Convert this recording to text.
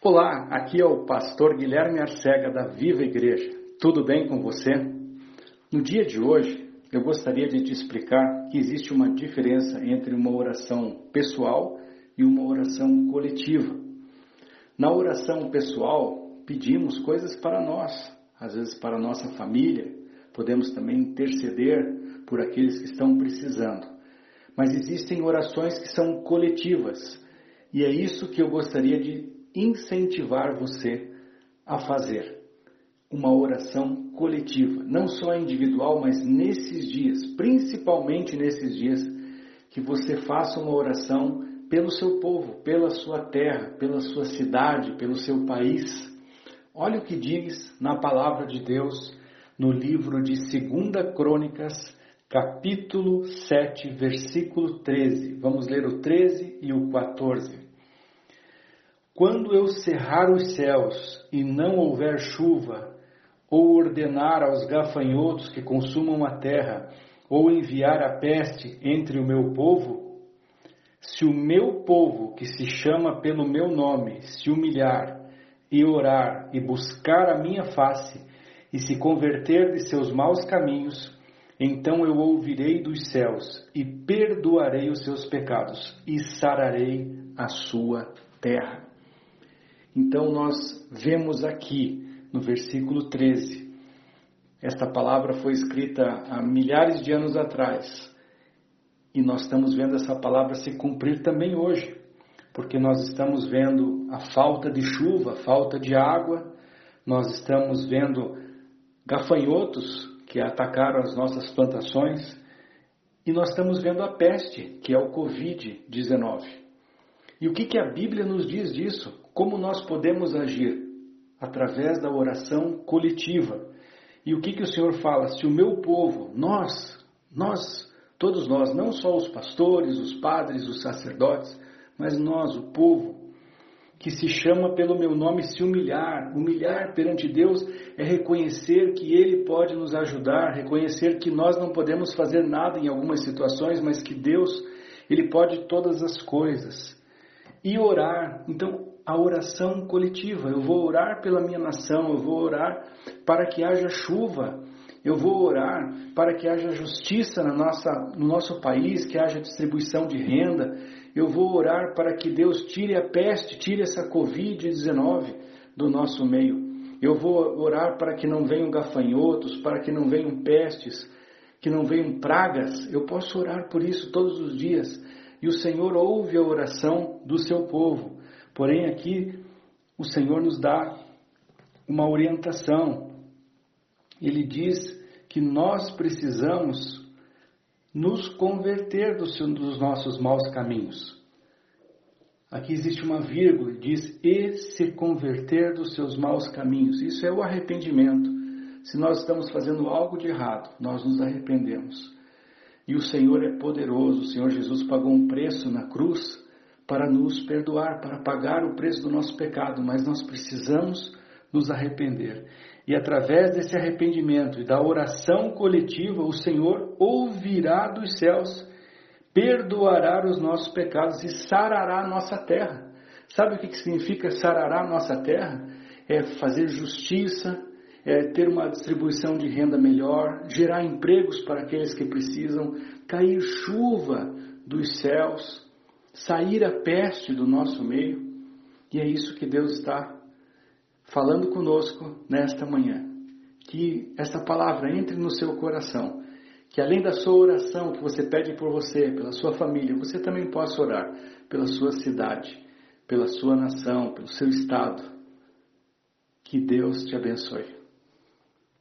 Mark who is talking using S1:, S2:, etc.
S1: Olá, aqui é o pastor Guilherme Arcega da Viva Igreja. Tudo bem com você? No dia de hoje, eu gostaria de te explicar que existe uma diferença entre uma oração pessoal e uma oração coletiva. Na oração pessoal, pedimos coisas para nós, às vezes para nossa família, podemos também interceder por aqueles que estão precisando. Mas existem orações que são coletivas, e é isso que eu gostaria de incentivar você a fazer uma oração coletiva, não só individual, mas nesses dias, principalmente nesses dias, que você faça uma oração pelo seu povo, pela sua terra, pela sua cidade, pelo seu país. Olha o que diz na palavra de Deus no livro de 2 Crônicas, capítulo 7, versículo 13. Vamos ler o 13 e o 14. Quando eu cerrar os céus e não houver chuva, ou ordenar aos gafanhotos que consumam a terra, ou enviar a peste entre o meu povo, se o meu povo, que se chama pelo meu nome, se humilhar e orar e buscar a minha face, e se converter de seus maus caminhos, então eu ouvirei dos céus e perdoarei os seus pecados e sararei a sua terra. Então nós vemos aqui no versículo 13. Esta palavra foi escrita há milhares de anos atrás. E nós estamos vendo essa palavra se cumprir também hoje, porque nós estamos vendo a falta de chuva, a falta de água, nós estamos vendo gafanhotos que atacaram as nossas plantações e nós estamos vendo a peste, que é o Covid-19. E o que, que a Bíblia nos diz disso? Como nós podemos agir? Através da oração coletiva. E o que, que o Senhor fala? Se o meu povo, nós, nós, todos nós, não só os pastores, os padres, os sacerdotes, mas nós, o povo, que se chama pelo meu nome, se humilhar. Humilhar perante Deus é reconhecer que Ele pode nos ajudar, reconhecer que nós não podemos fazer nada em algumas situações, mas que Deus, Ele pode todas as coisas. E orar. Então, a oração coletiva. Eu vou orar pela minha nação, eu vou orar para que haja chuva, eu vou orar para que haja justiça na nossa, no nosso país, que haja distribuição de renda. Eu vou orar para que Deus tire a peste, tire essa Covid-19 do nosso meio. Eu vou orar para que não venham gafanhotos, para que não venham pestes, que não venham pragas. Eu posso orar por isso todos os dias. E o Senhor ouve a oração do seu povo. Porém, aqui o Senhor nos dá uma orientação. Ele diz que nós precisamos nos converter dos, dos nossos maus caminhos. Aqui existe uma vírgula, diz e se converter dos seus maus caminhos. Isso é o arrependimento. Se nós estamos fazendo algo de errado, nós nos arrependemos. E o Senhor é poderoso, o Senhor Jesus pagou um preço na cruz para nos perdoar, para pagar o preço do nosso pecado, mas nós precisamos nos arrepender. E através desse arrependimento e da oração coletiva, o Senhor ouvirá dos céus, perdoará os nossos pecados e sarará a nossa terra. Sabe o que significa sarará a nossa terra? É fazer justiça, é ter uma distribuição de renda melhor, gerar empregos para aqueles que precisam, cair chuva dos céus, sair a peste do nosso meio. E é isso que Deus está falando conosco nesta manhã. Que esta palavra entre no seu coração. Que além da sua oração que você pede por você, pela sua família, você também possa orar pela sua cidade, pela sua nação, pelo seu estado. Que Deus te abençoe.